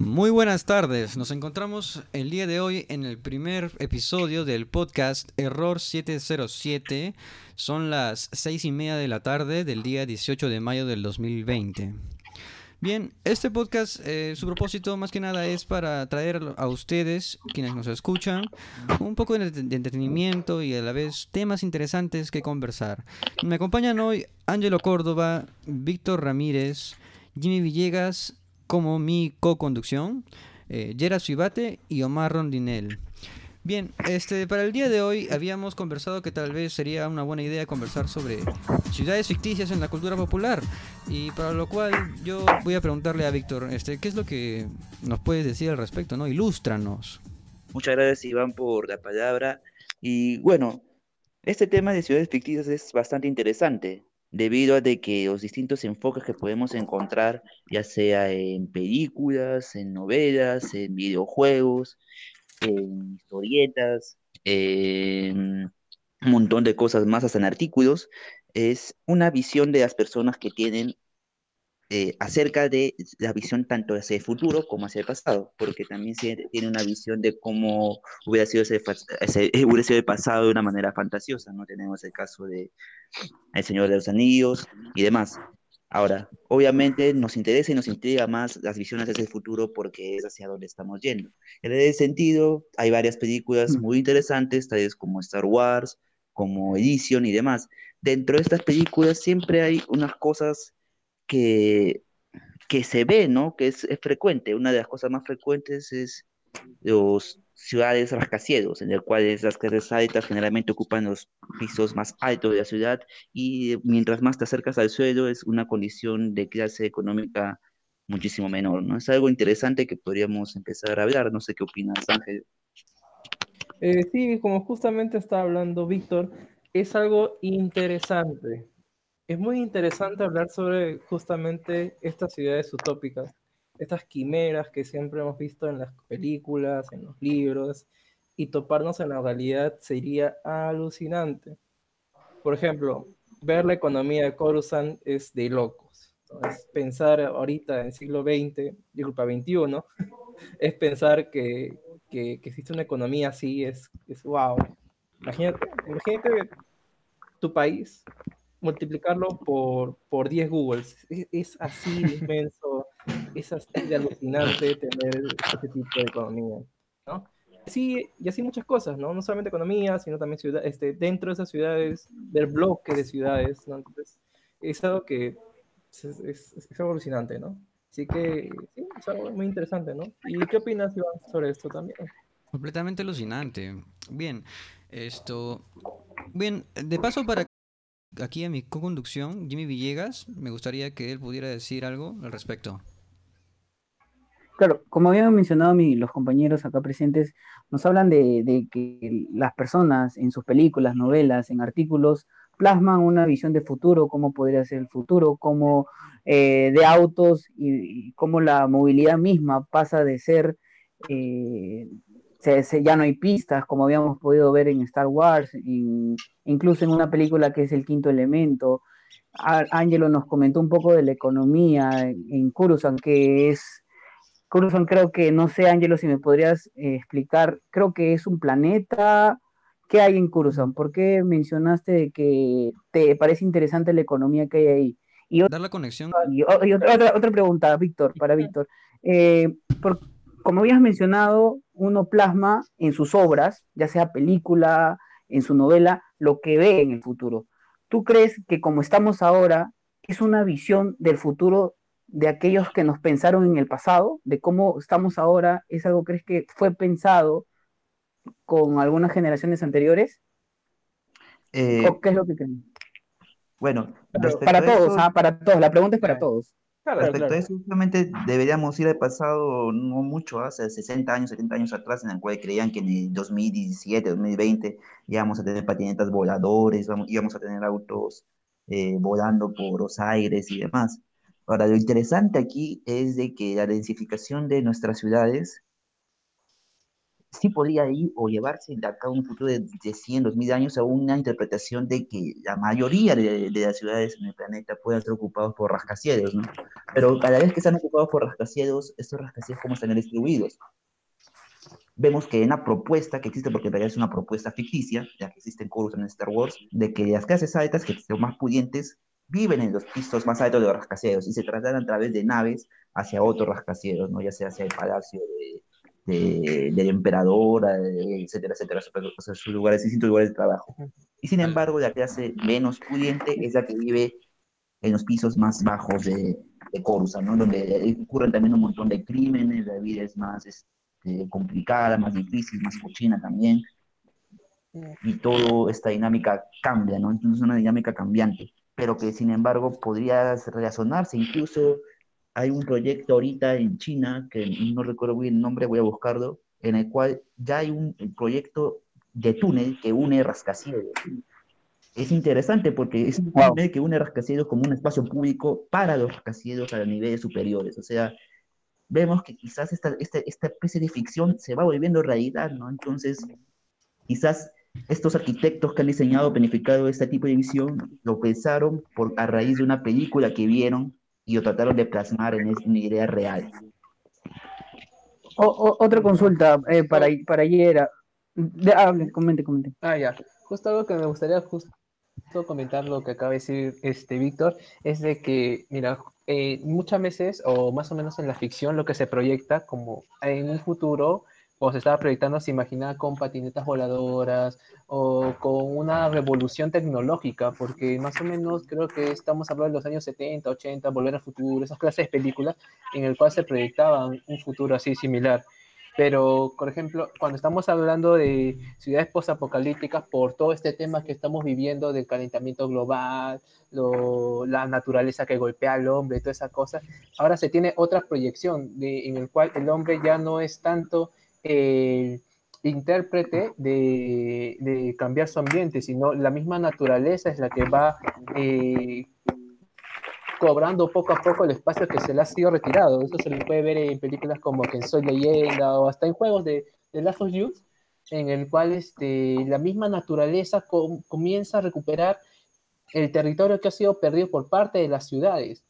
Muy buenas tardes, nos encontramos el día de hoy en el primer episodio del podcast Error 707. Son las seis y media de la tarde del día 18 de mayo del 2020. Bien, este podcast, eh, su propósito más que nada es para traer a ustedes, quienes nos escuchan, un poco de, de entretenimiento y a la vez temas interesantes que conversar. Me acompañan hoy Ángelo Córdoba, Víctor Ramírez, Jimmy Villegas como mi co-conducción, eh, Suibate y Omar Rondinel. Bien, este, para el día de hoy habíamos conversado que tal vez sería una buena idea conversar sobre ciudades ficticias en la cultura popular y para lo cual yo voy a preguntarle a Víctor, este, ¿qué es lo que nos puedes decir al respecto, no? Ilústranos. Muchas gracias Iván por la palabra y bueno, este tema de ciudades ficticias es bastante interesante debido a de que los distintos enfoques que podemos encontrar, ya sea en películas, en novelas, en videojuegos, en historietas, en un montón de cosas más, hasta en artículos, es una visión de las personas que tienen eh, acerca de la visión tanto hacia el futuro como hacia el pasado, porque también tiene una visión de cómo hubiera sido ese, hubiera sido el pasado de una manera fantasiosa, ¿no? Tenemos el caso de El Señor de los Anillos y demás. Ahora, obviamente nos interesa y nos intriga más las visiones hacia el futuro porque es hacia donde estamos yendo. En ese sentido, hay varias películas muy interesantes, tales como Star Wars, como Edition y demás. Dentro de estas películas siempre hay unas cosas que, que se ve, ¿no? Que es, frecuente. Una de las cosas más frecuentes es los ciudades rascacielos, en el cual las clases altas generalmente ocupan los pisos más altos de la ciudad y mientras más te acercas al suelo es una condición de clase económica muchísimo menor, ¿no? Es algo interesante que podríamos empezar a hablar. No sé qué opinas, Ángel. Eh, sí, como justamente está hablando Víctor, es algo interesante es muy interesante hablar sobre justamente estas ciudades utópicas, estas quimeras que siempre hemos visto en las películas, en los libros, y toparnos en la realidad sería alucinante. Por ejemplo, ver la economía de Coruscant es de locos. Es pensar ahorita en siglo XX, disculpa, XXI, es pensar que, que, existe una economía así, es, es wow. Imagínate, imagínate tu país multiplicarlo por, por 10 Googles. Es, así inmenso, es así de alucinante tener este tipo de economía, ¿no? Sí, y así muchas cosas, ¿no? No solamente economía, sino también ciudad, este, dentro de esas ciudades, del bloque de ciudades, ¿no? Entonces, es algo que es, es, algo alucinante, ¿no? Así que, sí, es algo muy interesante, ¿no? ¿Y qué opinas, Iván, sobre esto también? Completamente alucinante. Bien, esto... Bien, de paso para aquí en mi co-conducción, Jimmy Villegas, me gustaría que él pudiera decir algo al respecto. Claro, como habían mencionado los compañeros acá presentes, nos hablan de, que las personas en sus películas, novelas, en artículos, plasman una visión de futuro, cómo podría ser el futuro, cómo eh, de autos y, cómo la movilidad misma pasa de ser eh, ya no hay pistas, como habíamos podido ver en Star Wars, incluso en una película que es El Quinto Elemento. Ángelo nos comentó un poco de la economía en Coruscant, que es, Coruscant creo que, no sé Ángelo si me podrías eh, explicar, creo que es un planeta, ¿qué hay en Coruscant? ¿Por qué mencionaste que te parece interesante la economía que hay ahí? Y otra, Dar la conexión. Y, otra, otra, pregunta, Víctor, para Víctor. Eh, ¿por, como habías mencionado, uno plasma en sus obras, ya sea película, en su novela, lo que ve en el futuro. ¿Tú crees que como estamos ahora, es una visión del futuro de aquellos que nos pensaron en el pasado, de cómo estamos ahora? ¿Es algo crees que fue pensado con algunas generaciones anteriores? Eh, ¿O ¿Qué es lo que creen? Bueno, para todos, ¿ah? para todos. La pregunta es para todos. Respecto a eso, simplemente deberíamos ir al pasado, no mucho, hace 60 años, 70 años atrás, en el cual creían que en el 2017, 2020 íbamos a tener patinetas voladores, íbamos a tener autos eh, volando por los aires y demás. Ahora, lo interesante aquí es de que la densificación de nuestras ciudades sí podría ir o llevarse de acá un futuro de, de 100, 2000 años a una interpretación de que la mayoría de, de las ciudades en el planeta puedan ser ocupados por rascacielos, ¿no? Pero cada vez que están ocupados por rascacielos, estos rascacielos, ¿cómo están distribuidos? Vemos que hay una propuesta que existe, porque en realidad es una propuesta ficticia, ya que existen cursos en Star Wars, de que las clases altas, que son más pudientes, viven en los pisos más altos de los rascacielos y se trasladan a través de naves hacia otros rascacielos, ¿no? ya sea hacia el palacio de, de, del emperador, eh, etcétera, etcétera, o sea, sus lugares, distintos lugares de trabajo. Y sin embargo, la clase menos pudiente es la que vive en los pisos más bajos de, de ¿no? donde ocurren también un montón de crímenes, la vida es más este, complicada, más difícil, más cochina también, y toda esta dinámica cambia, ¿no? Entonces es una dinámica cambiante, pero que sin embargo podría razonarse incluso hay un proyecto ahorita en China, que no recuerdo bien el nombre, voy a buscarlo, en el cual ya hay un proyecto de túnel que une rascacielos. Es interesante porque es un túnel wow. que une rascacielos como un espacio público para los rascacielos a niveles superiores. O sea, vemos que quizás esta, esta, esta especie de ficción se va volviendo realidad, ¿no? Entonces, quizás estos arquitectos que han diseñado, planificado este tipo de visión, lo pensaron por, a raíz de una película que vieron y lo trataron de plasmar en una idea real. O, o, otra consulta eh, para, para ayer. De, hable, comente, comente. Ah, ya. Justo algo que me gustaría justo comentar lo que acaba de decir este Víctor es de que, mira, eh, muchas veces, o más o menos en la ficción, lo que se proyecta como en un futuro, o se estaba proyectando, se imaginaba con patinetas voladoras o con una revolución tecnológica, porque más o menos creo que estamos hablando de los años 70, 80, Volver al Futuro, esas clases de películas en el cual se proyectaban un futuro así similar. Pero, por ejemplo, cuando estamos hablando de ciudades postapocalípticas, por todo este tema que estamos viviendo del calentamiento global, lo, la naturaleza que golpea al hombre, toda esa cosa, ahora se tiene otra proyección en el cual el hombre ya no es tanto el intérprete de, cambiar su ambiente, sino la misma naturaleza es la que va eh, cobrando poco a poco el espacio que se le ha sido retirado. Eso se le puede ver en películas como Que Soy Leyenda o hasta en juegos de, de Last of Youth, en el cual este, la misma naturaleza com comienza a recuperar el territorio que ha sido perdido por parte de las ciudades.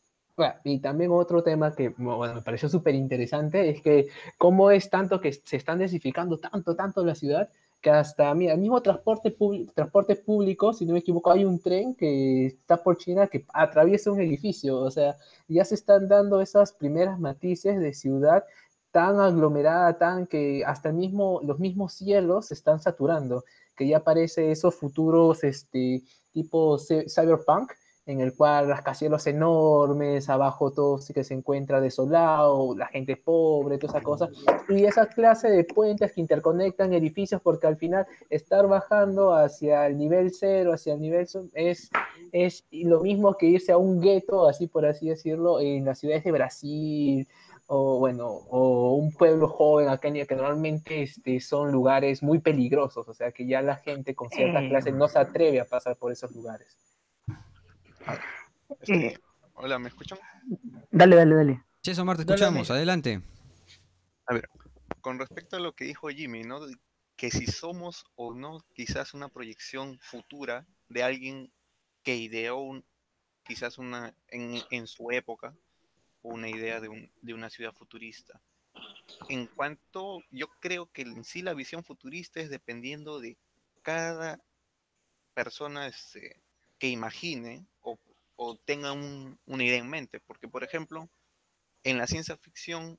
Y también otro tema que bueno, me pareció súper interesante es que cómo es tanto que se están desificando tanto, tanto la ciudad, que hasta, mira, el mismo transporte, transporte público, si no me equivoco, hay un tren que está por China que atraviesa un edificio, o sea, ya se están dando esas primeras matices de ciudad tan aglomerada, tan que hasta el mismo, los mismos cielos se están saturando, que ya aparece esos futuros este, tipo cyberpunk, en el cual rascacielos enormes, abajo todo sí que se encuentra desolado, la gente pobre, toda esa cosa, y esa clase de puentes que interconectan edificios, porque al final estar bajando hacia el nivel cero, hacia el nivel es, es lo mismo que irse a un gueto, así por así decirlo, en las ciudades de Brasil, o bueno, o un pueblo joven acá que normalmente este, son lugares muy peligrosos, o sea que ya la gente con cierta clase no se atreve a pasar por esos lugares. Este, hola, ¿me escuchan? Dale, dale, dale. Sí, Omar, te escuchamos, dale. adelante. A ver, con respecto a lo que dijo Jimmy, ¿no? Que si somos o no quizás una proyección futura de alguien que ideó un, quizás una en, en su época una idea de, un, de una ciudad futurista. En cuanto, yo creo que en sí la visión futurista es dependiendo de cada persona este, que imagine o, o tenga un, una idea en mente. Porque, por ejemplo, en la ciencia ficción,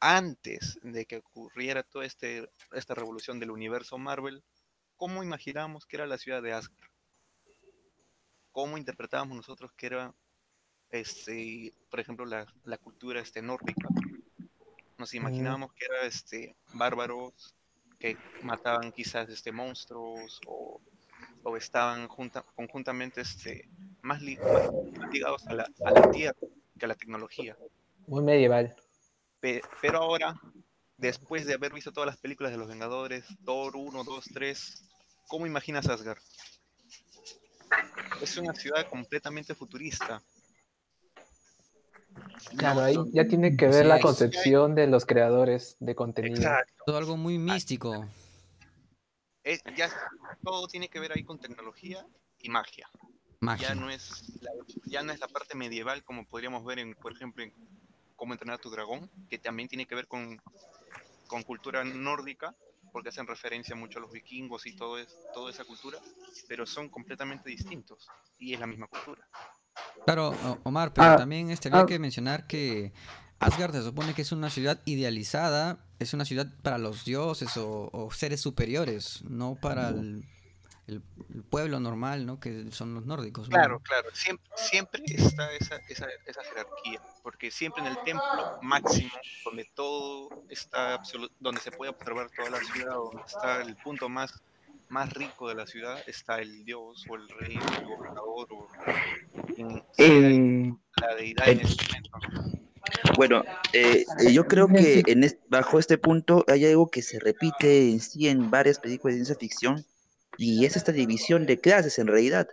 antes de que ocurriera toda este, esta revolución del universo Marvel, ¿cómo imaginábamos que era la ciudad de Asgard? ¿Cómo interpretábamos nosotros que era, este, por ejemplo, la, la cultura este, nórdica? Nos imaginábamos que era este, bárbaros que mataban quizás este, monstruos o o estaban junta, conjuntamente este, más, li, más ligados a la, a la, tierra que a la tecnología. Muy medieval. Pe, pero ahora, después de haber visto todas las películas de los Vengadores, Thor 1, 2, 3, ¿cómo imaginas Asgard? Es una ciudad completamente futurista. Claro, ahí ya tiene que Sí, ver la sí concepción de los creadores de contenido. Exacto. Todo algo muy místico. Es- ya todo tiene que ver ahí con tecnología y magia. Ya no es la, ya no es la parte medieval como podríamos ver en, por ejemplo, en Cómo entrenar a tu dragón, que también tiene que ver con, con cultura nórdica, porque hacen referencia mucho a los vikingos y todo es, toda esa cultura, pero son completamente distintos y es la misma cultura. Claro, Omar, pero Ah, también este, habría ah. que mencionar que Asgard se supone que es una ciudad idealizada, es una ciudad para los dioses o, o seres superiores, no para el, el- el pueblo normal, ¿no? Que son los nórdicos. ¿no? Claro, claro, siempre, siempre está esa, esa, esa jerarquía, porque siempre en el templo máximo, donde todo está donde se puede observar toda la ciudad, donde está el punto más, más rico de la ciudad, está el dios o el rey o el gobernador o Eh, la deidad en ese momento. Bueno, eh, eh, yo creo que en es- bajo este punto hay algo que se repite en sí en varias películas de ciencia ficción y es esta división de clases en realidad,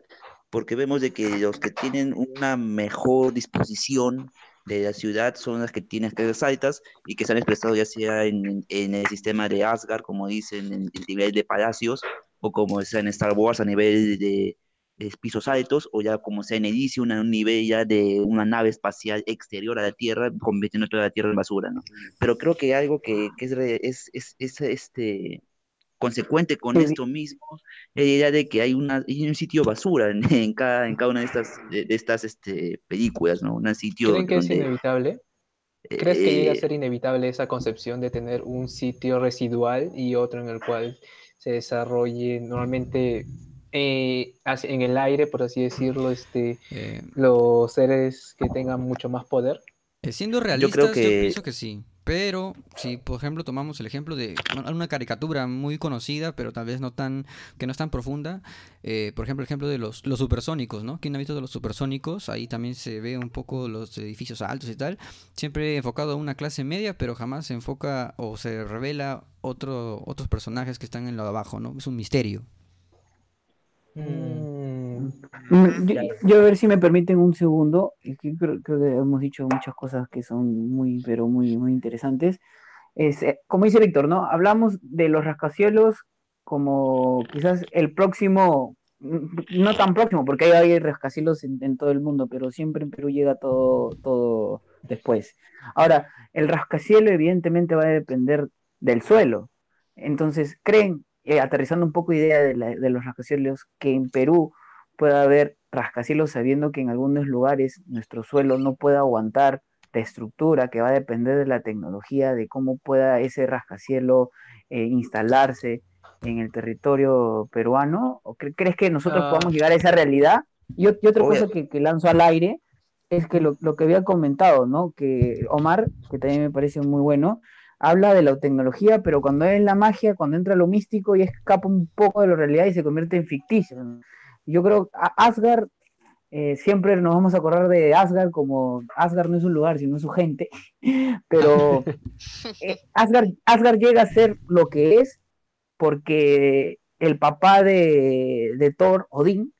porque vemos de que los que tienen una mejor disposición de la ciudad son las que tienen clases altas y que se han expresado ya sea en, en el sistema de Asgard, como dicen, en el nivel de palacios, o como sea en Star Wars a nivel de, de pisos altos, o ya como sea en Elysium, a un nivel ya de una nave espacial exterior a la Tierra, convirtiendo toda la Tierra en basura, ¿no? Pero creo que algo que, que es, es, es, es, este, consecuente con Sí. esto mismo es la idea de que hay, una, hay un sitio basura en, en cada, en cada una de estas, de, de estas este, películas, ¿no? Un sitio ¿Creen que es inevitable? ¿Crees que llega a eh, ser inevitable esa concepción de tener un sitio residual y otro en el cual se desarrolle normalmente eh, en el aire, por así decirlo, este, Eh, los seres que tengan mucho más poder? siendo creo realistas, yo, que- pienso que sí. Pero si, por ejemplo, tomamos el ejemplo de una- caricatura muy conocida, pero tal vez no tan, que no es tan profunda, eh, por ejemplo, el ejemplo de los, los supersónicos, ¿no? ¿Quién ha visto de los supersónicos? Ahí también se ve un poco los edificios altos y tal. Siempre enfocado a una clase media, pero jamás se enfoca o se revela otro, otros personajes que están en lo de abajo, ¿no? Es un misterio. Mm, Yo, Claro. yo a ver si me permiten un segundo, creo, creo que hemos dicho muchas cosas que son muy, pero muy, muy interesantes. Es, eh, como dice Víctor, ¿no? Hablamos de los rascacielos como quizás el próximo, mm, no tan próximo, porque hay, hay rascacielos en, en todo el mundo, pero siempre en Perú llega todo, todo después. Ahora, el rascacielos evidentemente va a depender del suelo. Entonces, ¿creen, eh, aterrizando un poco idea de, la- de los rascacielos, que en Perú pueda haber rascacielos sabiendo que en algunos lugares nuestro suelo no puede aguantar la estructura, que va a depender de la tecnología, de cómo pueda ese rascacielo eh, instalarse en el territorio peruano? ¿O cre- crees que nosotros Ah. podamos llegar a esa realidad? Y, ot- y otra Obvio. cosa que, que lanzo al aire es que lo, lo que había comentado, ¿no? Que Omar, que también me parece muy bueno, habla de la tecnología, pero cuando es la magia, cuando entra lo místico y escapa un poco de la realidad y se convierte en ficticio. Yo creo Asgard, eh, siempre nos vamos a acordar de Asgard como Asgard no es un lugar, sino su gente, pero eh, Asgard, Asgard llega a ser lo que es porque el papá de, de Thor, Odín,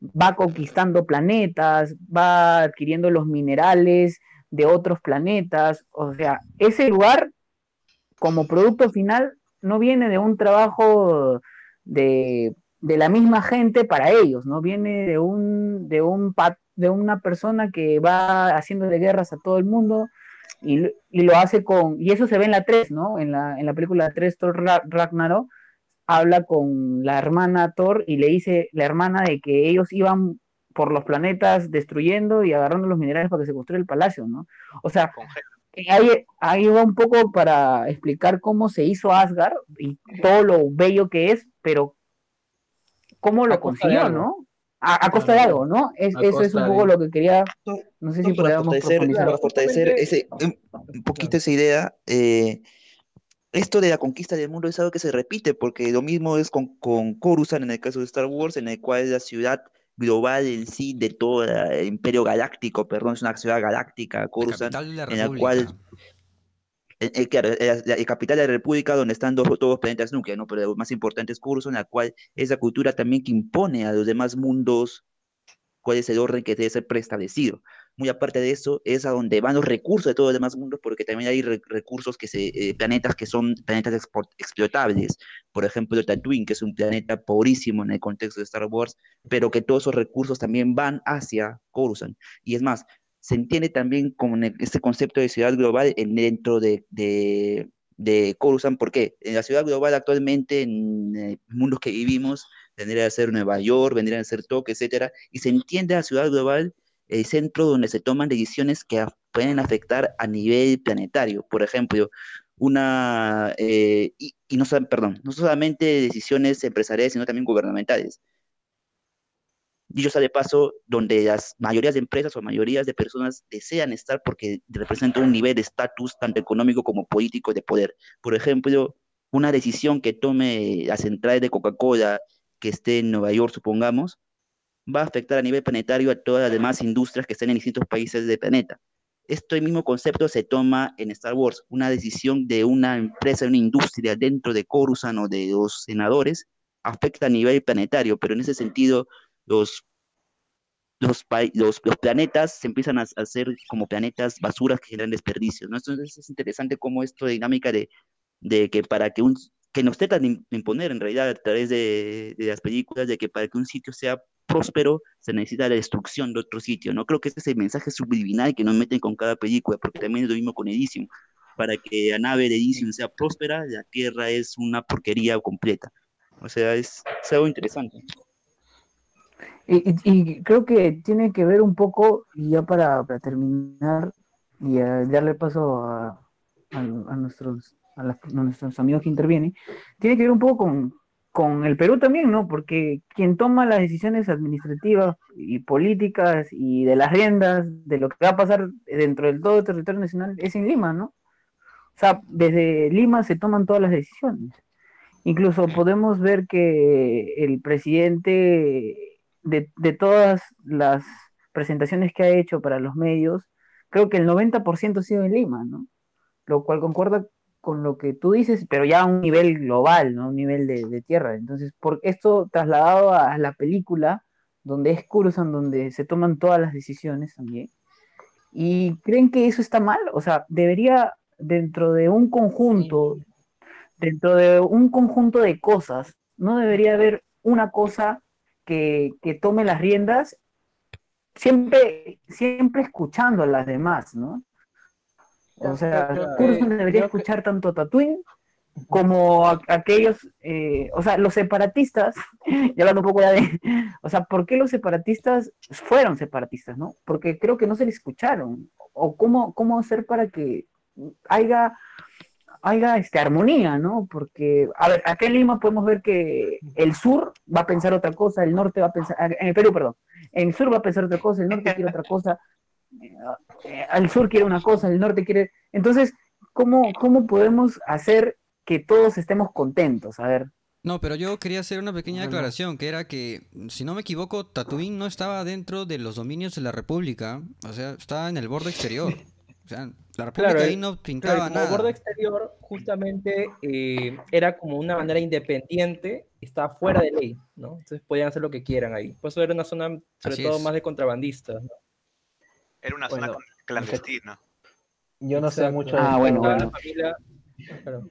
va conquistando planetas, va adquiriendo los minerales de otros planetas, o sea, ese lugar como producto final no viene de un trabajo de, de la misma gente para ellos, no viene de un de un de una persona que va haciéndole guerras a todo el mundo y, lo- y lo hace con y eso se ve en la 3, ¿no? En la en la película 3 Thor Ra- Ragnarok habla con la hermana Thor y le dice la hermana de que ellos iban por los planetas destruyendo y agarrando los minerales para que se construya el palacio, ¿no? O sea, ahí va un poco para explicar cómo se hizo Asgard y todo lo bello que es, pero cómo lo consiguió. ¿no? A, a costa de algo, ¿no? Es, A eso es un poco de- lo que quería, no sé si No, para podríamos fortalecer, profundizar. para fortalecer Justamente- ese, un, poquito esa idea, eh, esto de la conquista del mundo es algo que se repite, porque lo mismo es con, con Coruscant en el caso de Star Wars, en el cual la ciudad global en sí de todo el imperio galáctico, perdón, es una ciudad galáctica, Coruscant, la en la cual eh, eh, claro, eh, la, la capital de la República donde están dos, todos los planetas núcleos, ¿no? Pero lo más importante es Coruscant, en la cual es la cultura también que impone a los demás mundos cuál es el orden que debe ser preestablecido. muy aparte de eso, es a donde van los recursos de todos los demás mundos, porque también hay re- recursos que se, eh, planetas que son planetas explotables. Por ejemplo, Tatooine, que es un planeta pobrísimo en el contexto de Star Wars, pero que todos esos recursos también van hacia Coruscant. Y es más, se entiende también el- este concepto de ciudad global en- dentro de, de, de Coruscant, porque en la ciudad global actualmente, en eh, mundos que vivimos, vendría a ser Nueva York, vendría a ser Tokio, etcétera, y se entiende la ciudad global el centro donde se toman decisiones que pueden afectar a nivel planetario. Por ejemplo, una, eh, y, y no, perdón, no solamente decisiones empresariales, sino también gubernamentales. Dicho sea de paso, donde las mayorías de empresas o mayorías de personas desean estar porque representan un nivel de estatus tanto económico como político de poder. Por ejemplo, una decisión que tome la central de Coca-Cola que esté en Nueva York, supongamos, va a afectar a nivel planetario a todas las demás industrias que están en distintos países del planeta. Este mismo concepto se toma en Star Wars, una decisión de una empresa, una industria dentro de Coruscant o de los senadores, afecta a nivel planetario, pero en ese sentido los, los, los, los planetas se empiezan a, hacer como planetas basuras que generan desperdicios, ¿no? Entonces es interesante cómo esto de dinámica de, de que para que un que nos tratan de im- de imponer en realidad a través de, de las películas de que para que un sitio sea próspero se necesita la destrucción de otro sitio, ¿no? Creo que ese es el mensaje subliminal que nos meten con cada película, porque también es lo mismo con Elysium. Para que la nave de Elysium sea próspera, la Tierra es una porquería completa. O sea, es, es algo interesante. Y, y- creo que tiene que ver un poco, y ya para, para terminar, y a darle paso a, a- a nuestros, a, las- a nuestros amigos que intervienen, tiene que ver un poco con, con el Perú también, ¿no? Porque quien toma las decisiones administrativas y políticas y de las riendas de lo que va a pasar dentro del todo el territorio nacional es en Lima, ¿no? O sea, desde Lima se toman todas las decisiones. Incluso podemos ver que el presidente de, de todas las presentaciones que ha hecho para los medios, creo que el 90% ha sido en Lima, ¿no? Lo cual concuerda con lo que tú dices, pero ya a un nivel global, ¿no? Un nivel de, de tierra. Entonces, por esto trasladado a la película, donde es Coruscant, donde se toman todas las decisiones también, y creen que eso está mal, o sea, debería dentro de un conjunto, dentro de un conjunto de cosas, no debería haber una cosa que, que tome las riendas, siempre, siempre escuchando a las demás, ¿no? O sea, eh, debería escuchar tanto a Tatooine como a, aquellos, eh, o sea, los separatistas, y hablando un poco ya de, o sea, ¿por qué los separatistas fueron separatistas, no? Porque creo que no se les escucharon, o cómo, cómo hacer para que haya, haya este, armonía, ¿no? Porque, a ver, acá en Lima podemos ver que el sur va a pensar otra cosa, el norte va a pensar, en el Perú, perdón, el sur va a pensar otra cosa, el norte quiere otra cosa, eh, el sur quiere una cosa, el norte quiere, entonces, ¿cómo, cómo podemos hacer que todos estemos contentos? A ver. No, pero yo quería hacer una pequeña aclaración, que era que, si no me equivoco, Tatooine no estaba dentro de los dominios de la República, o sea, estaba en el borde exterior. O sea, la República Claro, ahí eh, no Claro, pintaba como nada. borde exterior, justamente eh, era como una manera independiente, estaba fuera de ley, ¿no? Entonces podían hacer lo que quieran ahí. Por eso era una zona, sobre Así todo, es. más de contrabandistas. ¿no? Era una zona clandestina. Yo no sé mucho Ah, bueno, tema, Cada bueno. familia- claro.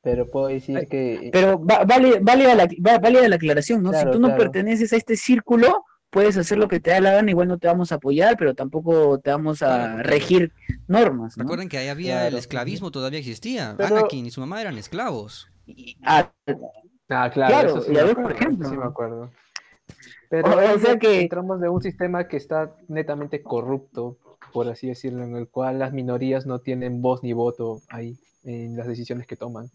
pero puedo decir Ay, que Pero va- vale, válida, la, va- válida la aclaración, ¿no? Claro, si tú no claro. perteneces a este círculo, puedes hacer lo que te da la gana, igual no te vamos a apoyar, pero tampoco te vamos a regir normas, ¿no? Recuerden que ahí había el esclavismo, todavía existía. Pero- Anakin y su mamá eran esclavos. Ah, Ah, claro, Claro, eso sí y a ver, por ejemplo. sí me acuerdo. Pero O- sea que- entramos de un sistema que está netamente corrupto, por así decirlo, en el cual las minorías no tienen voz ni voto ahí en las decisiones que toman.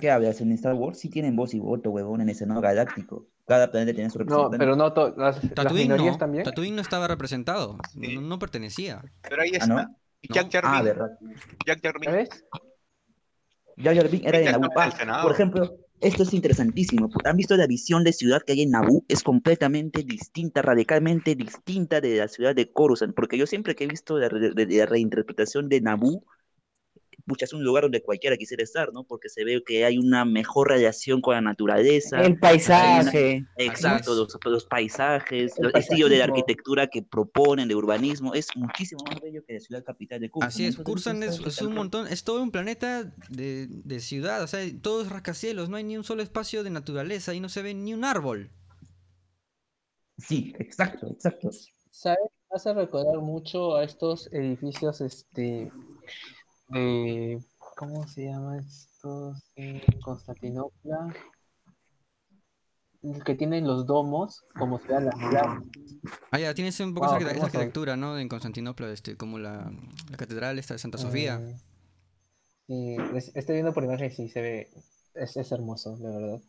¿Qué hablas? En Star Wars sí tienen voz y voto, huevón, en el Senado Galáctico. Cada planeta tiene su No, representante. pero no to- las, las Tatooine minorías no. también. Tatooine no estaba representado. Sí. No, no pertenecía. Pero ahí ¿Ah, está. no? Y Jack Jar Ah, verdad. Jack Jar Binks ¿Sabes? Jar Jar Binks era de Naboo. Ah, por ejemplo, esto es interesantísimo. ¿Han visto la visión de ciudad que hay en Naboo? Es completamente distinta, radicalmente distinta de la ciudad de Coruscant, porque yo siempre que he visto la, re- la reinterpretación de Naboo, pucha, es un lugar donde cualquiera quisiera estar, ¿no? Porque se ve que hay una mejor radiación con la naturaleza. El paisaje. Exacto, los, los paisajes, El el estilo de paisajismo. arquitectura que proponen, de urbanismo, es muchísimo más bello que la ciudad capital de Cuba. Así es, Kursan es, es un montón, es todo un planeta de, de ciudad, o sea, todo es rascacielos, no hay ni un solo espacio de naturaleza y no se ve ni un árbol. Sí, exacto, exacto. ¿Sabes? Me hace recordar mucho a estos edificios, este, de, ¿cómo se llaman estos? En Constantinopla, que tienen los domos, como se las ciudad. Ah, ya, tienes un poco Wow, esa, arquitectura, ¿no? En Constantinopla, este, como la, la catedral esta de Santa Sofía. Eh, estoy viendo por imagen sí, se ve, es, es hermoso, de verdad.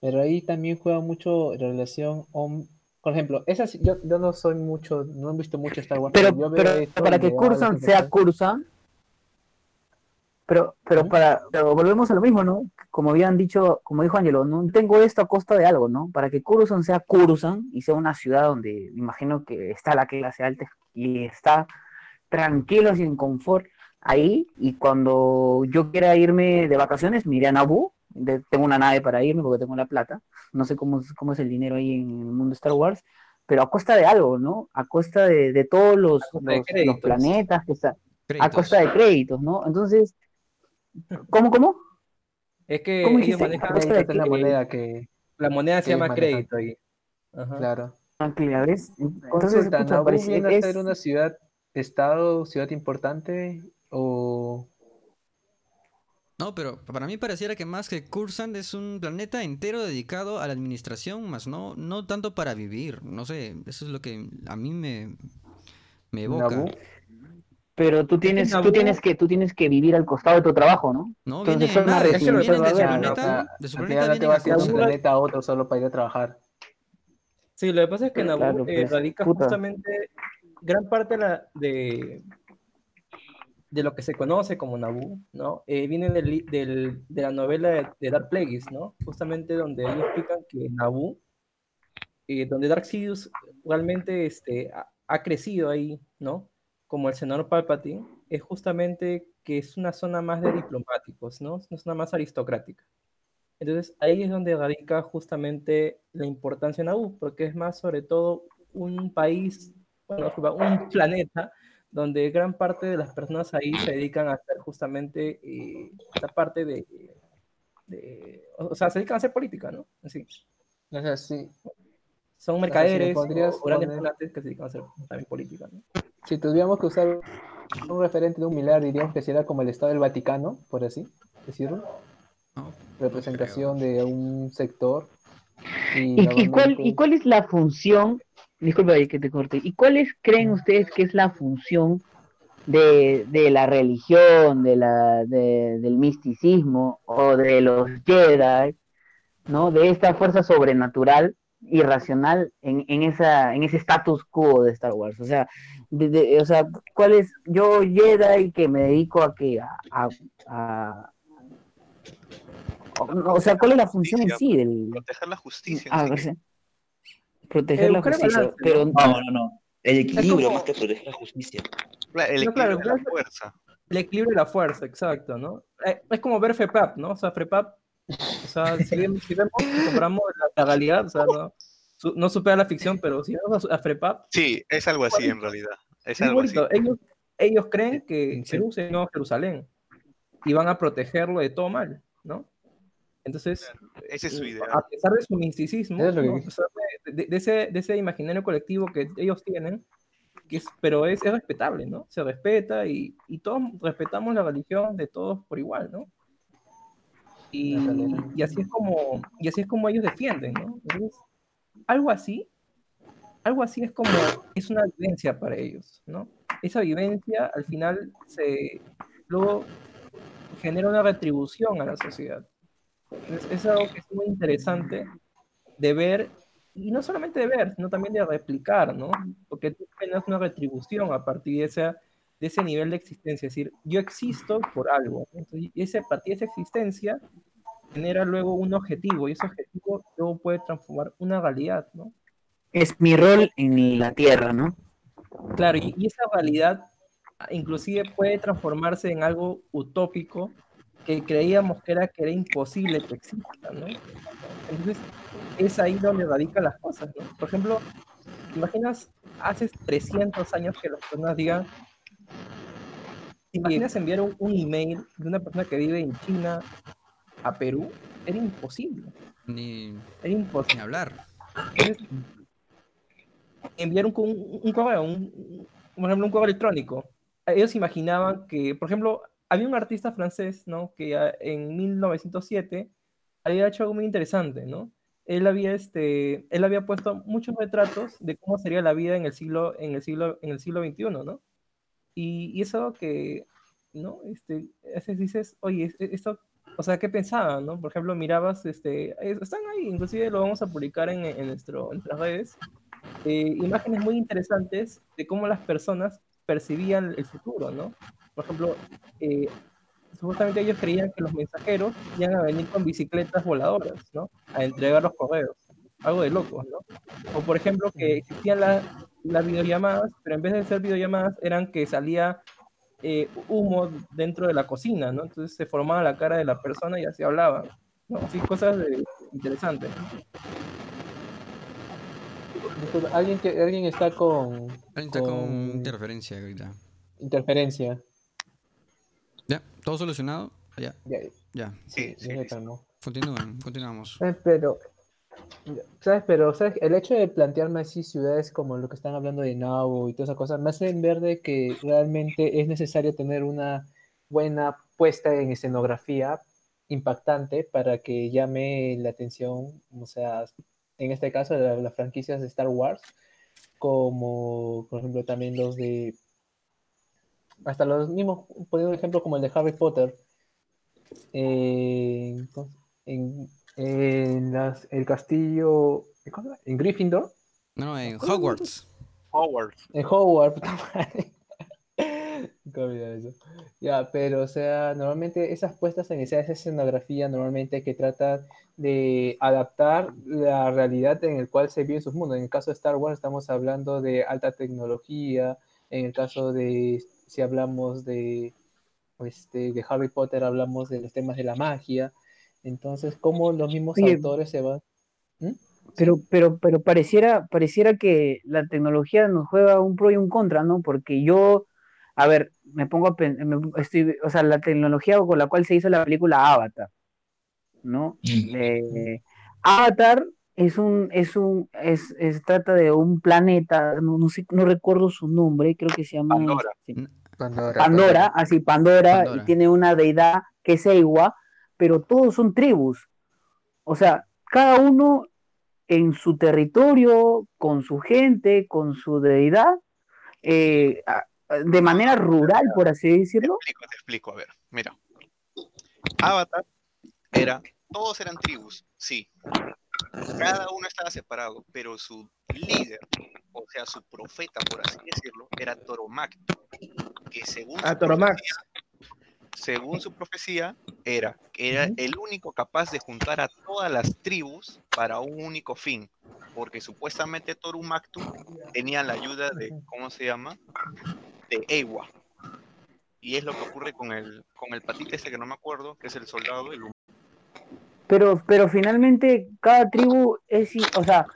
Pero ahí también juega mucho relación, hom- por ejemplo, esas, yo, yo no soy mucho, no he visto mucho Star Wars, Pero, yo veo pero esto para que la Cursan sea Cursan, pero, pero para, pero volvemos a lo mismo, ¿no? Como habían dicho, como dijo Angelo, no tengo esto a costa de algo, ¿no? Para que Cursan sea Cursan y sea una ciudad donde imagino que está la clase alta y está tranquilo y en confort ahí, y cuando yo quiera irme de vacaciones, me iré a Naboo, de- tengo una nave para irme porque tengo la plata, no sé cómo, es- cómo es el dinero ahí en el mundo de Star Wars, pero a costa de algo, ¿no? A costa de, de todos los, costa de los- los planetas que están, a costa de créditos, ¿no? Entonces, ¿cómo, cómo? Es que ¿Cómo ellos dijiste? manejan A costa Crédito es la moneda que, la moneda se llama manejan. crédito ahí. Ajá. claro. ¿ves? Entonces, Consulta, pucha, ¿Naboo parece- viene a ser una ciudad, estado, ciudad importante o No, pero para mí pareciera que más que Kursand es un planeta entero dedicado a la administración, más no, no tanto para vivir. No sé, eso es lo que a mí me, me evoca. Pero tú tienes, tú tienes que, tú tienes que vivir al costado de tu trabajo, ¿no? No, Entonces, una nada, vienen de su planeta, o sea, de su planeta no te vas a ir de un planeta a otro solo para ir a trabajar. Sí, lo que pasa es que Naboo Claro, eh, pues, radica puta. justamente gran parte de, la- de, de lo que se conoce como Naboo, ¿no? Eh, viene del de la novela de, de Dark Plagueis, ¿no? Justamente donde ellos explican que Naboo, eh, donde Dark Sidious realmente este, ha, ha crecido ahí, ¿no? Como el senador Palpatine, es justamente que es una zona más de diplomáticos, ¿no? Es una zona más aristocrática. Entonces ahí es donde radica justamente la importancia de Naboo, porque es más sobre todo un país, bueno, un planeta donde gran parte de las personas ahí se dedican a hacer justamente eh, esta parte de, de- o sea, se dedican a hacer política, ¿no? Así, sea, sí, son mercaderes o- o grandes que se dedican a hacer también política, ¿no? Si tuviéramos que usar un referente de un milar, diríamos que sería como el Estado del Vaticano, por así decirlo. No, Representación de un sector. Y, ¿Y, y cuál, ¿Y cuál es la función? Disculpa ahí que te corte. ¿Y cuáles creen ustedes que es la función de, de la religión, de la, de- del misticismo o de los Jedi, ¿no? De esta fuerza sobrenatural, irracional en, en, esa, en ese status quo de Star Wars. O sea, de- de- o sea, ¿cuál es? Yo Jedi que me dedico a que a, a- a- o- o sea, ¿cuál es la función en sí del, Proteger la justicia. Ah, sí. Proteger Eh, la justicia, balance, pero No, no, no. El equilibrio como- más que proteger la justicia. El No, claro, equilibrio de la claro. fuerza. El equilibrio de la fuerza, exacto, ¿no? Eh, es como ver FEPAP, ¿no? O sea, FEPAP, o sea, si, vemos, si vemos, si comparamos la, la realidad, o sea, no, su- no supera la ficción, pero si vemos a, a FEPAP, Sí, es algo así en realidad. Es algo así. Ellos, ellos creen que es el nuevo Jerusalén y van a protegerlo de todo mal, ¿no? Entonces, Ese es su eh, idea. a pesar de su misticismo, es ¿no? A pesar de, de- de ese, de ese imaginario colectivo que ellos tienen, que es- pero es, es respetable, ¿no? Se respeta y, y todos respetamos la religión de todos por igual, ¿no? Y, y así es como y así es como ellos defienden, ¿no? Entonces, algo así, algo así es como es una vivencia para ellos, ¿no? Esa vivencia al final se luego genera una retribución a la sociedad. Es, es algo que es muy interesante de ver, y no solamente de ver, sino también de replicar, ¿no? Porque tú tienes una retribución a partir de, esa, de ese nivel de existencia, es decir, yo existo por algo. Entonces, ese, a partir de esa existencia genera luego un objetivo, y ese objetivo luego puede transformar una realidad, ¿no? es mi rol en la Tierra, ¿no? Claro, y, y esa realidad inclusive puede transformarse en algo utópico que creíamos que era, que era imposible que exista, ¿no? Entonces, es ahí donde radican las cosas, ¿no? Por ejemplo, ¿te imaginas hace 300 años que las personas digan, ¿te imaginas enviar un, un email de una persona que vive en China a Perú? Era imposible, Ni, era imposible. ni hablar. Enviar un, un- un correo, un, por ejemplo, un correo electrónico. Ellos imaginaban que, por ejemplo, había un artista francés, ¿no? Que en 1907 había hecho algo muy interesante, ¿no? Él había, este, él había puesto muchos retratos de cómo sería la vida en el siglo, en el siglo, en el siglo XXI, ¿no? Y, y es algo que, ¿no? Este, a veces dices, oye, es- esto, o sea, ¿qué pensaban, no? Por ejemplo, mirabas, este, están ahí, inclusive lo vamos a publicar en, en nuestro, en nuestras redes, eh, imágenes muy interesantes de cómo las personas percibían el futuro, ¿no? Por ejemplo, eh, supuestamente ellos creían que los mensajeros iban a venir con bicicletas voladoras, ¿no? A entregar los correos. Algo de locos, ¿no? O por ejemplo, que existían la- las videollamadas, pero en vez de ser videollamadas, eran que salía eh, humo dentro de la cocina, ¿no? Entonces se formaba la cara de la persona y así hablaban, ¿no? Así cosas de- interesantes. Disculpa, alguien, que, alguien está con Alguien está con Con- interferencia ahorita. interferencia. ¿Ya? ¿Todo solucionado? Ya, Ya, ya. sí, Sí, sí, calmó. Continúen, continuamos. Eh, Pero, ¿sabes? Pero. El hecho de plantearme así ciudades como lo que están hablando de Nabo y todas esas cosas, me hacen ver de que realmente es necesario tener una buena puesta en escenografía impactante para que llame la atención, o sea, en este caso, la- las franquicias de Star Wars, como, por ejemplo, también los de, hasta los mismos, poniendo un ejemplo como el de Harry Potter, eh, ¿cómo se- en, en las- el castillo, en Gryffindor, No, no, en Hogwarts. Howard. en Hogwarts, eso. Ya, pero o sea, normalmente esas puestas en escena, esa escenografía, normalmente que trata de adaptar la realidad en el cual se vive en sus mundos. En el caso de Star Wars estamos hablando de alta tecnología, en el caso de, si hablamos de, este, de Harry Potter, hablamos de los temas de la magia. Entonces, cómo los mismos Oye, autores se van... ¿Mm? Pero, pero, pero pareciera, pareciera que la tecnología nos juega un pro y un contra, ¿no? Porque yo, a ver, me pongo a me- estoy, o sea, la tecnología con la cual se hizo la película Avatar, ¿no? Eh, Avatar es un, es un, es, es- trata de un planeta, no, no sé, no recuerdo su nombre, creo que se llama Pandora. Pandora, Pandora, así Pandora, Pandora. y tiene una deidad que es Eiwa, pero todos son tribus. O sea, cada uno en su territorio, con su gente, con su deidad, eh, de manera rural, por así Te decirlo. explico, te explico. A ver, mira. Avatar era, todos eran tribus, sí. Cada uno estaba separado, pero su líder, o sea, su profeta, por así decirlo, era Toromac, que según Ah, profecía- según su profecía, era, era el único capaz de juntar a todas las tribus para un único fin, porque supuestamente Torumaktu tenía la ayuda de, ¿cómo se llama? De Ewa. Y es lo que ocurre con el, con el patito ese que no me acuerdo, que es el soldado, el Pero, pero finalmente cada tribu es, o sea,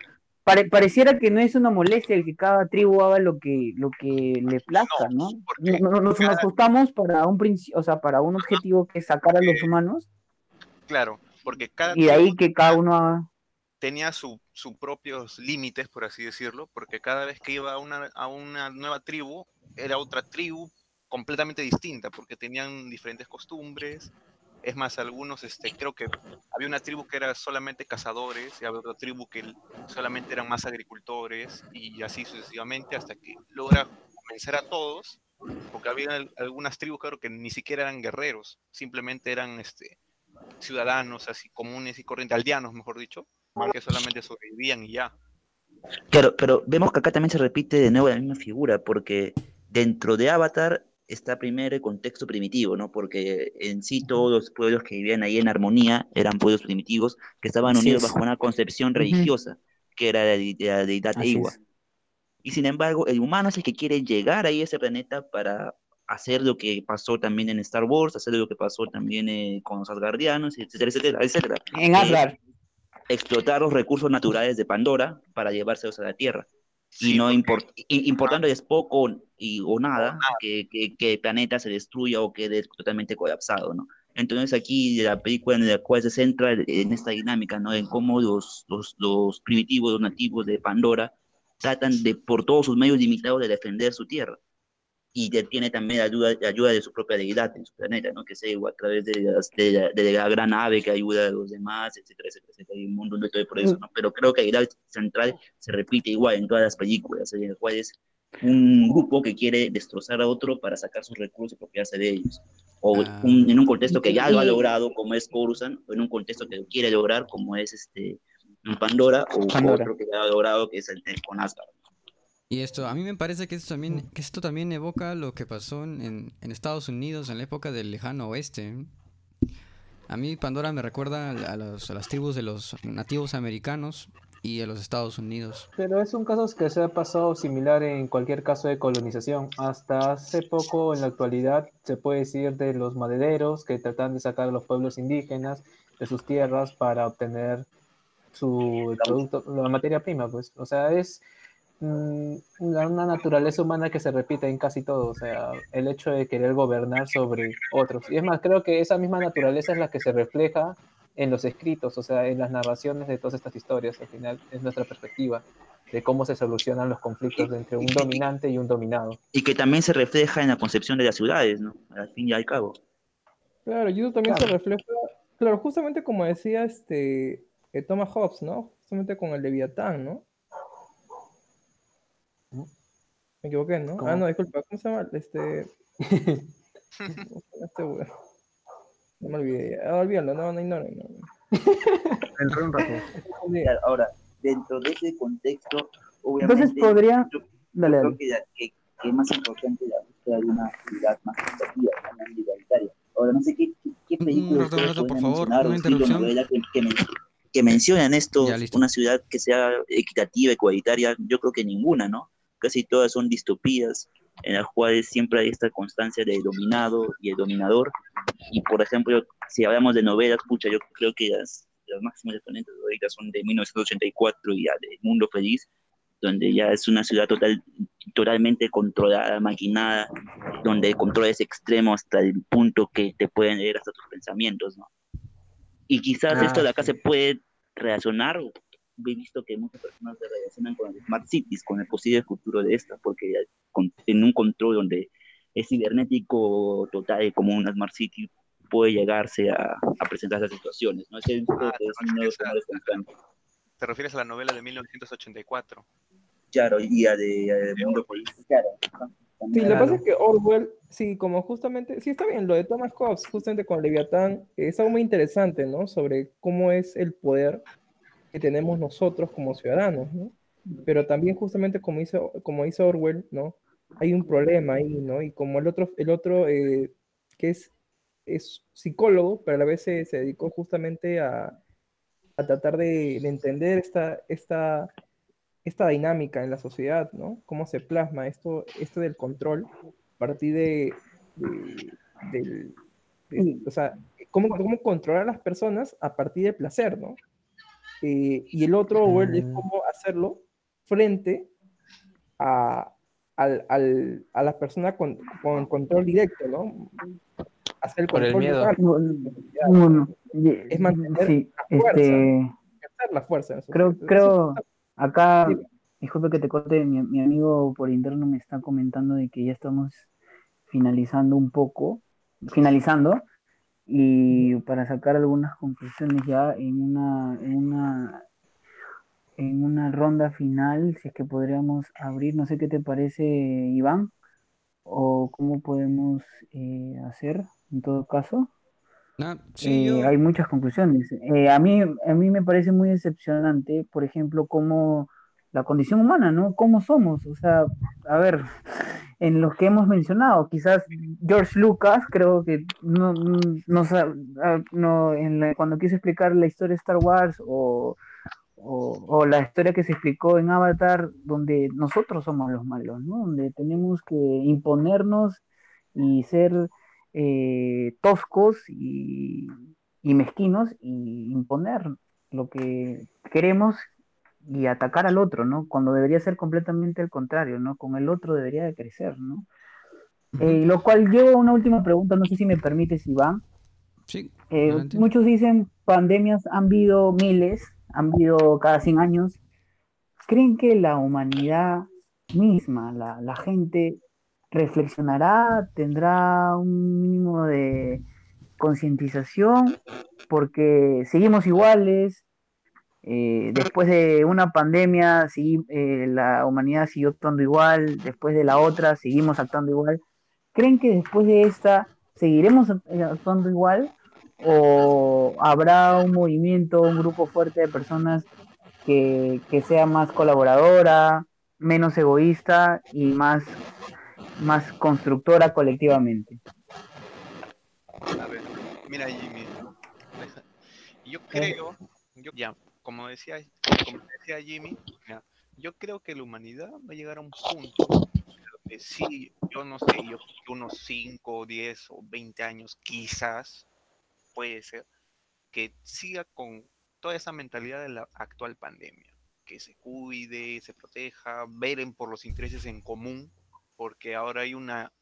pare- pareciera que no es una molestia el que cada tribu haga lo que, lo que le plazca, ¿no? No- no- Nos, cada- ajustamos para un principio, o sea, para un objetivo que es sacar a los humanos Claro, porque cada y de ahí tribu que cada uno haga. tenía su- sus propios límites, por así decirlo, porque cada vez que iba a una, a una nueva tribu, era otra tribu completamente distinta, porque tenían diferentes costumbres. Es más, algunos, este, creo que había una tribu que era solamente cazadores, y había otra tribu que solamente eran más agricultores, y así sucesivamente, hasta que logra convencer a todos, porque había al- algunas tribus, claro, que ni siquiera eran guerreros, simplemente eran este, ciudadanos así comunes y corrientes, aldeanos, mejor dicho, que solamente sobrevivían y ya. Claro, pero vemos que acá también se repite de nuevo la misma figura, porque dentro de Avatar está primero el contexto primitivo, ¿no? Porque en sí todos los pueblos que vivían ahí en armonía eran pueblos primitivos que estaban Así unidos es. bajo una concepción religiosa, que era la, de- de la deidad es. Y sin embargo, el humano es el que quiere llegar ahí a ese planeta para hacer lo que pasó también en Star Wars, hacer lo que pasó también eh, con los Asgardianos, etcétera, etcétera, etcétera. En Eh, Asgard. explotar los recursos naturales de Pandora para llevárselos a la Tierra. Sí, y no import- i- importándoles poco y, o nada que, que, que el planeta se destruya o quede totalmente colapsado, ¿no? Entonces aquí la película en la cual se centra en esta dinámica, ¿no? En cómo los, los, los primitivos, los nativos de Pandora tratan de, por todos sus medios limitados, de defender su tierra. Y de- tiene también la ayuda, la ayuda de su propia deidad en su planeta, ¿no? Que se a través de, las- de, la, de la gran ave que ayuda a los demás, etcétera, etcétera, etcétera. Hay un mundo de todo por eso, ¿no? Pero creo que la idea central se repite igual en todas las películas, en el cual es un grupo que quiere destrozar a otro para sacar sus recursos y apropiarse de ellos. O Ah. un- en un contexto que ya lo ha logrado, como es Coruscant, o en un contexto que quiere lograr, como es este Pandora, o Pandora. otro que ya ha logrado, que es el, el con Asgard. Y esto, a mí me parece que esto también, que esto también evoca lo que pasó en, en- Estados Unidos en la época del lejano oeste. A mí Pandora me recuerda a, a los- a las tribus de los nativos americanos y a los Estados Unidos. Pero es un caso que se ha pasado similar en cualquier caso de colonización. Hasta hace poco, en la actualidad, se puede decir de los madereros que tratan de sacar a los pueblos indígenas de sus tierras para obtener su producto, la materia prima, pues. O sea, es mm, una naturaleza humana que se repite en casi todo. O sea, el hecho de querer gobernar sobre otros. Y es más, creo que esa misma naturaleza es la que se refleja en los escritos, o sea, en las narraciones de todas estas historias, al final es nuestra perspectiva de cómo se solucionan los conflictos entre un dominante y un dominado. Y que también se refleja en la concepción de las ciudades, ¿no? Al fin y al cabo. Claro, y eso también se refleja, claro, justamente como decía este eh, Thomas Hobbes, ¿no? Justamente con el Leviatán, ¿no? Me equivoqué, ¿no? Ah, no, disculpa, ¿cómo se llama? Este. ¿cómo se llama este? No me olvidé, ya. Ah, olvídalo, no, no. No. Dentro de un rato. Ahora, dentro de ese contexto, obviamente, Entonces podría. yo Dale, creo dale. que, la- que, que es más importante la búsqueda de una ciudad más equitativa, más igualitaria. Ahora, no sé qué, qué, qué Un películas rato, ustedes un rato, por favor, una interrupción. que, que, men- que mencionan esto, Ya, una ciudad que sea equitativa, igualitaria, yo creo que ninguna, ¿no? Casi todas son distopías en las cuales siempre hay esta constancia del dominado y el dominador. Y, por ejemplo, si hablamos de novelas, pucha, yo creo que las, las máximas exponentes ahorita son de 1984 y ya de Mundo Feliz, donde ya es una ciudad total, totalmente controlada, maquinada, donde el control es extremo hasta el punto que te pueden leer hasta tus pensamientos, ¿no? Y quizás Ah, esto de acá sí. se puede relacionar, he visto que muchas personas se relacionan con las smart cities, con el posible futuro de estas, porque en un control donde es cibernético total, como una smart city, puede llegarse a, a presentar esas situaciones, ¿no? Es, visto Ah, que es no, un nuevo esa- escenario constante. ¿Te refieres a la novela de 1984? Claro, y a de, a de Mundo Político, claro. Sí, lo que Claro. pasa es que Orwell, sí, como justamente, sí está bien, lo de Thomas Hobbes, justamente con Leviatán, es algo muy interesante, ¿no? Sobre cómo es el poder que tenemos nosotros como ciudadanos, ¿no? Pero también justamente como hizo, como hizo Orwell, ¿no? Hay un problema ahí, ¿no? Y como el otro, el otro eh, que es, es psicólogo, pero a la vez se, se dedicó justamente a, a tratar de, de entender esta, esta, esta dinámica en la sociedad, ¿no? Cómo se plasma esto, esto del control a partir de, de- o sea, cómo, cómo controlar a las personas a partir del placer, ¿no? Eh, y el otro, Orwell, es Mm. cómo hacerlo frente a, al, al- a las personas con, con control directo, ¿no? Hacer el Por el miedo. Bueno, Es mantener sí, la fuerza. este, la fuerza. la creo, creo, acá, Dime. disculpe que te corte, mi, mi amigo por interno me está comentando de que ya estamos finalizando un poco, finalizando, y para sacar algunas conclusiones ya en una, en una, en una ronda final, si es que podríamos abrir, no sé qué te parece, Iván, o cómo podemos eh, hacer en todo caso. Sí, Eh, yo- hay muchas conclusiones. Eh, a mí, a mí me parece muy decepcionante, por ejemplo, cómo la condición humana, ¿no? ¿Cómo somos? O sea, a ver, en los que hemos mencionado, quizás George Lucas, creo que no, ah, no, en la- cuando quiso explicar la historia de Star Wars o, o, o la historia que se explicó en Avatar, donde nosotros somos los malos, ¿no? Donde tenemos que imponernos y ser eh, toscos y, y mezquinos y imponer lo que queremos y atacar al otro, ¿no? Cuando debería ser completamente el contrario, ¿no? Con el otro debería de crecer, ¿no? Eh, lo cual llevo a una última pregunta, no sé si me permites, Iván. Sí. Eh, muchos dicen pandemias han habido miles, han habido cada 100 años. ¿Creen que la humanidad misma, la, la gente, reflexionará, tendrá un mínimo de concientización? Porque seguimos iguales. Eh, después de una pandemia, sigui- eh, la humanidad siguió actuando igual. Después de la otra, seguimos actuando igual. ¿Creen que después de esta seguiremos eh, actuando igual? ¿O habrá un movimiento, un grupo fuerte de personas que, que sea más colaboradora, menos egoísta y más, más constructora colectivamente? A ver, mira Jimmy, yo creo, yo ya, como decía, Jimmy, yo creo que la humanidad va a llegar a un punto que sí, yo no sé, yo unos 5, 10 o 20 años quizás puede ser que siga con toda esa mentalidad de la actual pandemia, que se cuide, se proteja, velen por los intereses en común, porque ahora hay una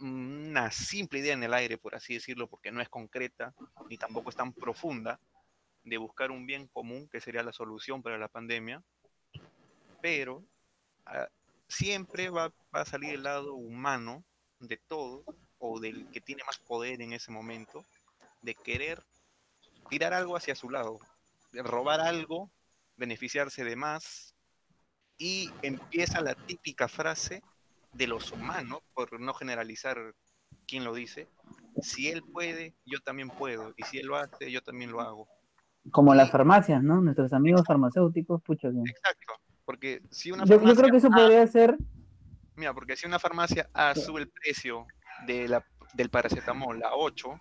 una simple idea en el aire, por así decirlo, porque no es concreta ni tampoco es tan profunda, de buscar un bien común que sería la solución para la pandemia, pero ah, siempre va, a salir el lado humano de todo, o del que tiene más poder en ese momento, de querer tirar algo hacia su lado, de robar algo, beneficiarse de más, y empieza la típica frase de los humanos, por no generalizar quién lo dice, si él puede, yo también puedo, y si él lo hace, yo también lo hago. Como las farmacias, ¿no? Nuestros amigos farmacéuticos, pucha. que- Exacto, porque si una Yo, yo farmacia creo que eso A- podría ser, Mira, porque si una farmacia A sube el precio de la, del paracetamol a 8,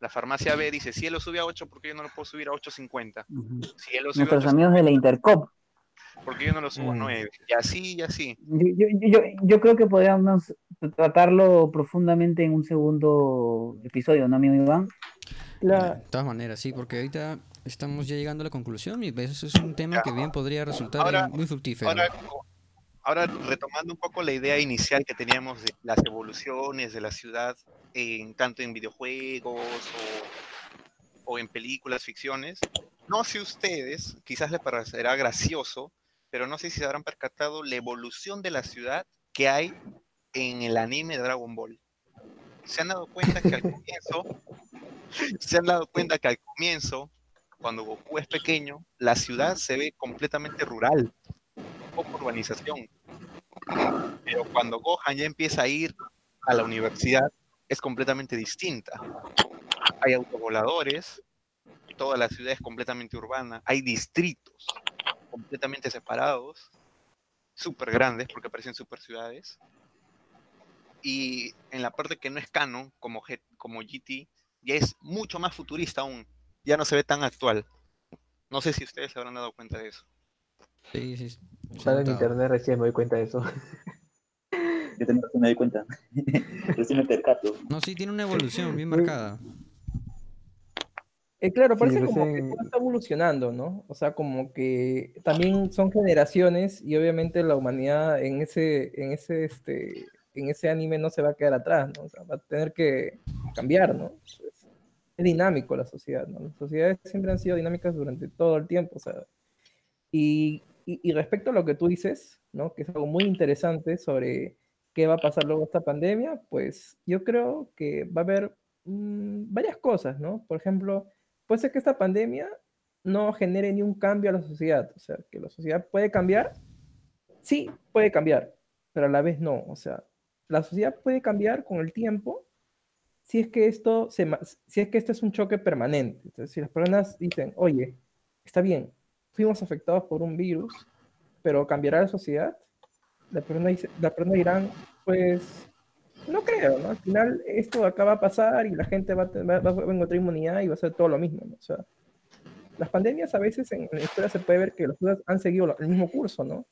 la farmacia B dice, si él lo sube a 8, ¿por qué yo no lo puedo subir a 8.50? Ujú. Si él lo sube a nuestros 8, amigos de la Intercop. ¿por qué yo no lo subo a Mm. 9? Y así, y así. Yo, yo, yo, yo creo que podríamos tratarlo profundamente en un segundo episodio, ¿no, amigo Iván? La- De todas maneras, sí, porque ahorita estamos ya llegando a la conclusión y eso es un tema que bien podría resultar Ahora- muy fructífero. Ahora, ahora retomando un poco la idea inicial que teníamos de las evoluciones de la ciudad, en, tanto en videojuegos o, o en películas, ficciones, no sé ustedes, quizás les parecerá gracioso, pero no sé si se habrán percatado la evolución de la ciudad que hay en el anime de Dragon Ball. Se han dado cuenta que al comienzo, se han dado cuenta que al comienzo, cuando Goku es pequeño, la ciudad se ve completamente rural, poca urbanización. Pero cuando Gohan ya empieza a ir a la universidad, es completamente distinta. Hay autovoladores, toda la ciudad es completamente urbana, hay distritos completamente separados, súper grandes, porque parecen super ciudades. Y en la parte que no es canon, como, como GT, ya es mucho más futurista aún, ya no se ve tan actual. No sé si ustedes se habrán dado cuenta de eso. Sí, sí, Usando en internet recién me doy cuenta de eso. Yo también me doy cuenta. Recién me percato. No, sí, tiene una evolución bien marcada. Eh, claro, Sí, parece como que todo está evolucionando, ¿no? O sea, como que también son generaciones y obviamente la humanidad en ese, en ese, este, en ese anime no se va a quedar atrás, ¿no? O sea, va a tener que cambiar, ¿no? Es, dinámico la sociedad, ¿no? Las sociedades siempre han sido dinámicas durante todo el tiempo, o sea. Y, y, y respecto a lo que tú dices, ¿no? Que es algo muy interesante sobre qué va a pasar luego esta pandemia, pues yo creo que va a haber mm, varias cosas, ¿no? Por ejemplo, puede ser que esta pandemia no genere ni un cambio a la sociedad. O sea, que la sociedad puede cambiar. Sí, puede cambiar, pero a la vez no. O sea, la sociedad puede cambiar con el tiempo si es que esto, se, si es que esto es un choque permanente. Entonces, si las personas dicen, oye, está bien, fuimos afectados por un virus, pero cambiará la sociedad, las personas, dice- las personas dirán, pues, no creo, ¿no? Al final esto acá va a pasar y la gente va va- va a encontrar inmunidad y va a ser todo lo mismo, ¿no? O sea, las pandemias a veces en la historia se puede ver que las cosas han seguido el mismo curso, ¿no?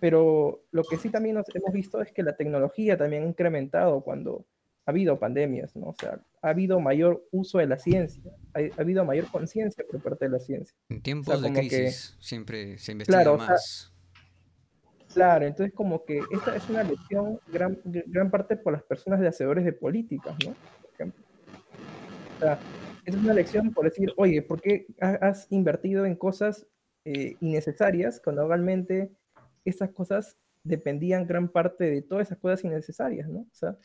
Pero lo que sí también nos hemos visto es que la tecnología también ha incrementado cuando ha habido pandemias, ¿no? O sea, ha habido mayor uso de la ciencia, ha, ha habido mayor conciencia por parte de la ciencia. En tiempos de que- crisis siempre se investiga Claro, o sea, más. Claro, entonces como que esta es una lección gran, gran parte por las personas de hacedores de políticas, ¿no? Por ejemplo. O sea, es una lección por decir, oye, ¿por qué ha- has invertido en cosas eh, innecesarias cuando realmente esas cosas dependían gran parte de todas esas cosas innecesarias, ¿no? O sea,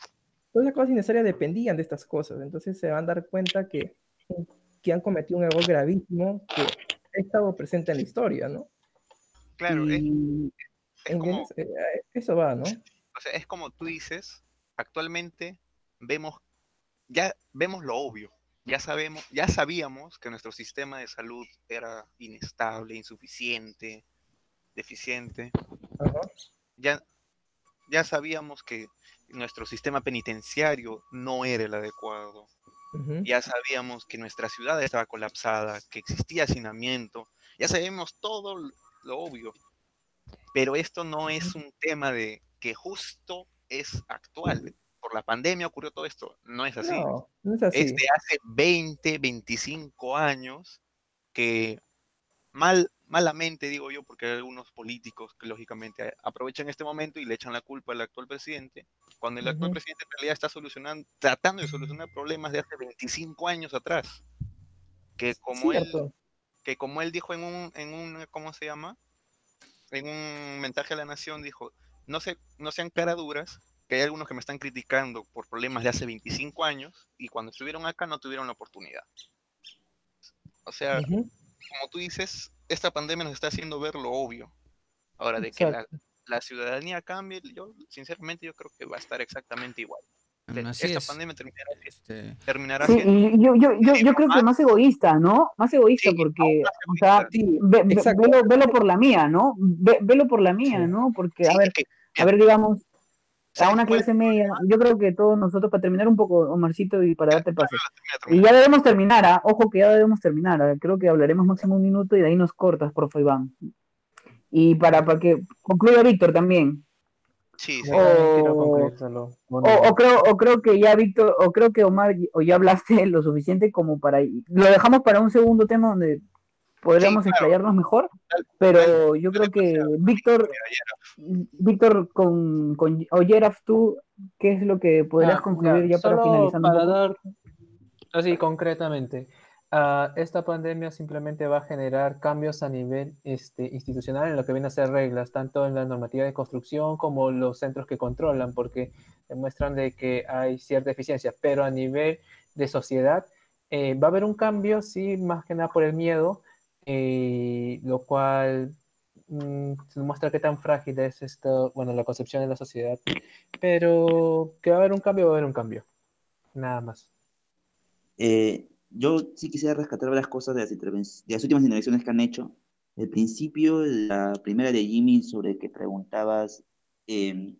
todas esas cosas innecesarias dependían de estas cosas, entonces se van a dar cuenta que, que han cometido un error gravísimo que ha estado presente en la historia, ¿no? Claro, es, Y- es como, eh, Eso va, ¿no? o sea, es como tú dices, actualmente vemos, ya vemos lo obvio, ya sabemos, ya sabíamos que nuestro sistema de salud era inestable, insuficiente, deficiente. Ajá. Ya, ya sabíamos que nuestro sistema penitenciario no era el adecuado. Ya sabíamos que nuestra ciudad estaba colapsada, que existía hacinamiento. Ya sabemos todo lo obvio. Pero esto no es un tema de que justo es actual. Por la pandemia ocurrió todo esto. No es así. No, no es así. Es de hace 20, 25 años que mal, malamente digo yo, porque hay algunos políticos que lógicamente aprovechan este momento y le echan la culpa al actual presidente, cuando el actual presidente en realidad está solucionando, tratando de solucionar problemas de hace 25 años atrás. Que como él, que como él dijo en un, en un, ¿cómo se llama? En un mensaje a la nación, dijo, no, se, no sean caraduras, que hay algunos que me están criticando por problemas de hace 25 años y cuando estuvieron acá no tuvieron la oportunidad. O sea, como tú dices, esta pandemia nos está haciendo ver lo obvio. Ahora, de que la, exacto. la ciudadanía cambie, yo sinceramente yo creo que va a estar exactamente igual. Bueno, así esta es. pandemia terminará, Este, terminará Sí, yo, yo, yo, yo creo que más egoísta, ¿no? Más egoísta Sí, porque, o sea. Sí, ve- ve- exacto. velo, velo por la mía, ¿no? Ve- velo por la mía, Sí. ¿no? Porque, a ver, que- a ver, digamos, a ¿sabes una cuál es clase media, yo creo que todos nosotros, para terminar un poco, Omarcito, y para darte pase, y ya debemos terminar, ¿ah? Ojo que ya debemos terminar, ¿ah? Creo que hablaremos máximo un minuto y de ahí nos cortas, por favor, Iván. Y para, para que concluya Víctor también. Sí, sí. O- solo. O, o creo, o creo que ya Víctor, o creo que Omar, o ya hablaste lo suficiente como para, lo dejamos para un segundo tema donde podríamos Sí, claro. explayarnos mejor, pero yo creo que Víctor, Víctor con, con Oyeraf, tú, ¿qué es lo que podrías Ah, concluir ya, para un para dar, así concretamente, ah, esta pandemia simplemente va a generar cambios a nivel este, institucional en lo que viene a ser reglas, tanto en la normativa de construcción como los centros que controlan, porque demuestran de que hay cierta eficiencia, pero a nivel de sociedad eh, va a haber un cambio, sí, más que nada por el miedo, eh, lo cual mm, muestra qué tan frágil es esto, bueno, la concepción de la sociedad, pero que va a haber un cambio, va a haber un cambio. Nada más. Eh, yo sí quisiera rescatar varias cosas de las, de las últimas intervenciones que han hecho. El principio, la primera de Jimmy, sobre que preguntabas eh,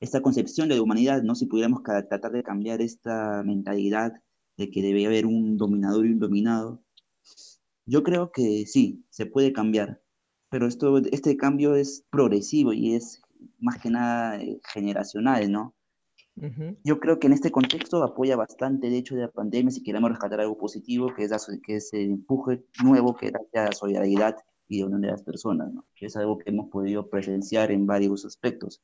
esta concepción de la humanidad, ¿no? Si pudiéramos tratar de cambiar esta mentalidad de que debe haber un dominador y un dominado. Yo creo que sí, se puede cambiar, pero esto, este cambio es progresivo y es más que nada eh, generacional, ¿no? Yo creo que en este contexto apoya bastante el hecho de la pandemia, si queremos rescatar algo positivo, que es, la que es el empuje nuevo que da la solidaridad y de unión de las personas, ¿no? que es algo que hemos podido presenciar en varios aspectos.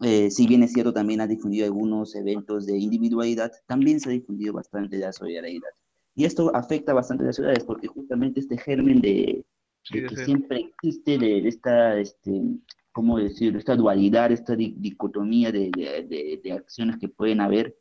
Eh, si bien es cierto, también ha difundido algunos eventos de individualidad, también se ha difundido bastante la solidaridad. Y esto afecta bastante a las ciudades, porque justamente este germen de, Sí, de que sí. siempre existe de, de esta, este, ¿cómo decirlo? Esta dualidad, esta di- dicotomía de, de- acciones que pueden haber,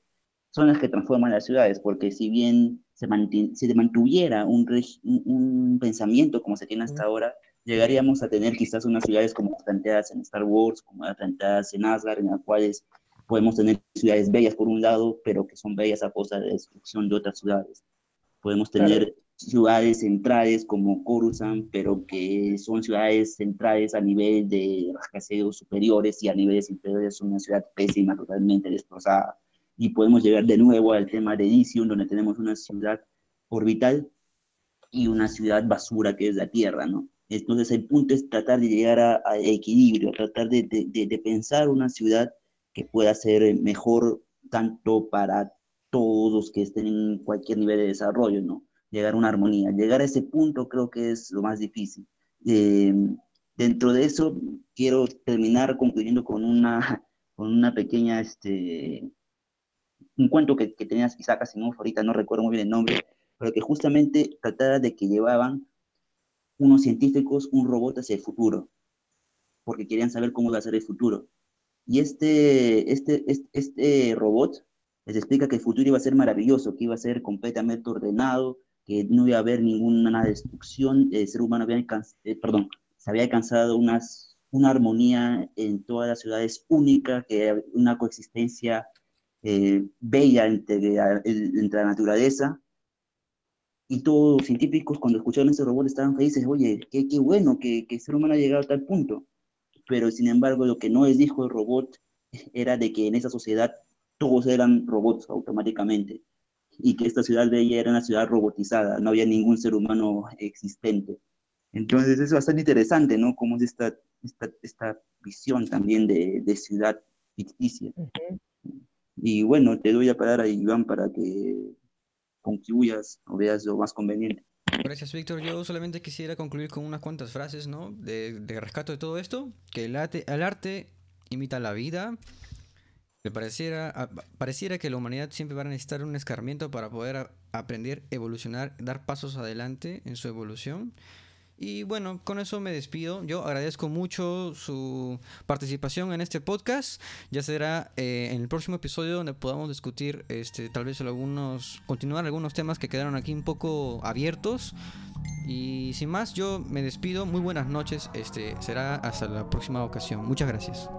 son las que transforman las ciudades, porque si bien se, se mantuviera un, un, pensamiento como se tiene hasta ahora, llegaríamos a tener quizás unas ciudades como planteadas en Star Wars, como planteadas en Asgard, en las cuales podemos tener ciudades bellas por un lado, pero que son bellas a costa de destrucción de otras ciudades. Podemos Claro. tener ciudades centrales como Coruscant, pero que son ciudades centrales a nivel de rascacielos superiores y a niveles inferiores son una ciudad pésima, totalmente destrozada. Y podemos llegar de nuevo al tema de Elysium, donde tenemos una ciudad orbital y una ciudad basura que es la Tierra, ¿no? Entonces el punto es tratar de llegar a, a equilibrio, tratar de, de, de pensar una ciudad que pueda ser mejor tanto para todos que estén en cualquier nivel de desarrollo, ¿no? Llegar a una armonía. Llegar a ese punto creo que es lo más difícil. Eh, dentro de eso, quiero terminar concluyendo con una, con una pequeña, este, un cuento que, que tenía Isaac Asimov, ahorita no recuerdo muy bien el nombre, pero que justamente trataba de que llevaban unos científicos un robot hacia el futuro, porque querían saber cómo iba a ser el futuro. Y este, este, este, este robot les explica que el futuro iba a ser maravilloso, que iba a ser completamente ordenado, que no iba a haber ninguna destrucción, el ser humano había eh, perdón, se había alcanzado unas, una armonía en todas las ciudades única, que una coexistencia eh, bella entre, entre la naturaleza, y todos los científicos cuando escucharon ese robot estaban felices, oye, qué, qué bueno que, que el ser humano ha llegado a tal punto. Pero sin embargo, lo que no les dijo el robot era de que en esa sociedad todos eran robots automáticamente y que esta ciudad de ella era una ciudad robotizada, no había ningún ser humano existente. Entonces es bastante interesante, ¿no? Cómo es esta, esta, esta visión también de, de ciudad ficticia. Y bueno, te doy a parar a Iván para que contribuyas o veas lo más conveniente. Gracias, Víctor. Yo solamente quisiera concluir con unas cuantas frases, ¿no? De, de rescate de todo esto. Que el arte, el arte imita la vida. Pareciera, pareciera que la humanidad siempre va a necesitar un escarmiento para poder aprender, evolucionar, dar pasos adelante en su evolución. Y bueno, con eso me despido. Yo agradezco mucho su participación en este podcast. Ya será eh, en el próximo episodio donde podamos discutir, este, tal vez algunos, continuar algunos temas que quedaron aquí un poco abiertos. Y sin más, yo me despido. Muy buenas noches. Este será hasta la próxima ocasión. Muchas gracias.